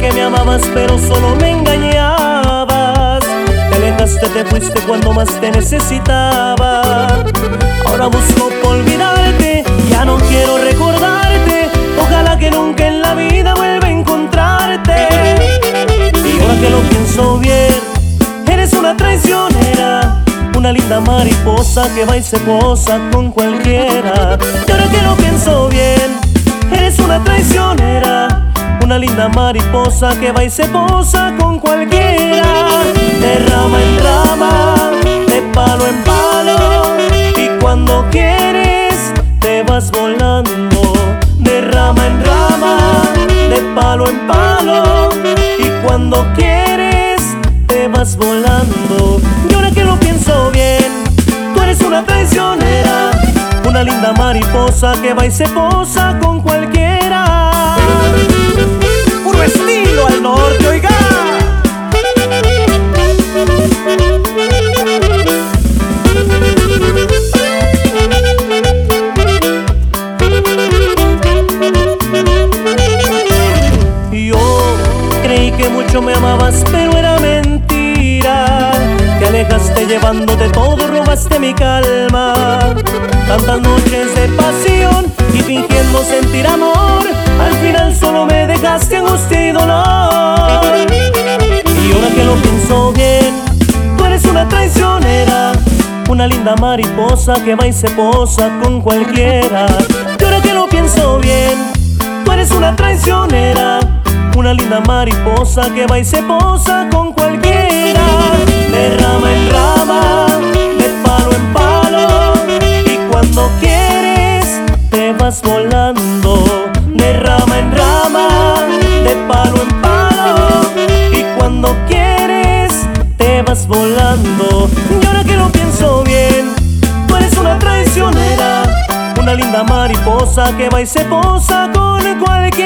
que me amabas pero solo me engañabas. Te alejaste, te fuiste cuando más te necesitaba. Ahora busco olvidarte, ya no quiero recordarte. Ojalá que nunca en la vida vuelva a encontrarte. Y ahora que lo pienso bien, eres una traicionera Una linda mariposa que va y se posa con cualquiera. Y ahora que lo pienso bien, eres una traicionera una linda mariposa que va y se posa con cualquiera. De rama en rama, de palo en palo Y cuando quieres te vas volando. De rama en rama, de palo en palo Y cuando quieres te vas volando. Y ahora que lo pienso bien, tú eres una traicionera Una linda mariposa que va y se posa con cualquiera mucho me amabas, pero era mentira. Te alejaste llevándote todo, robaste mi calma. Tantas noches de pasión y fingiendo sentir amor al final solo me dejaste angustia y dolor Y ahora que lo pienso bien Tú eres una traicionera Una linda mariposa que va y se posa con cualquiera Y ahora que lo pienso bien Tú eres una traicionera Una linda mariposa que va y se posa con cualquiera De rama en rama De palo en palo Y cuando quieres te vas volando de rama en rama, de palo en palo. Y cuando quieres, te vas volando. Y ahora que lo pienso bien, tú eres una traicionera, una linda mariposa que va y se posa con cualquiera.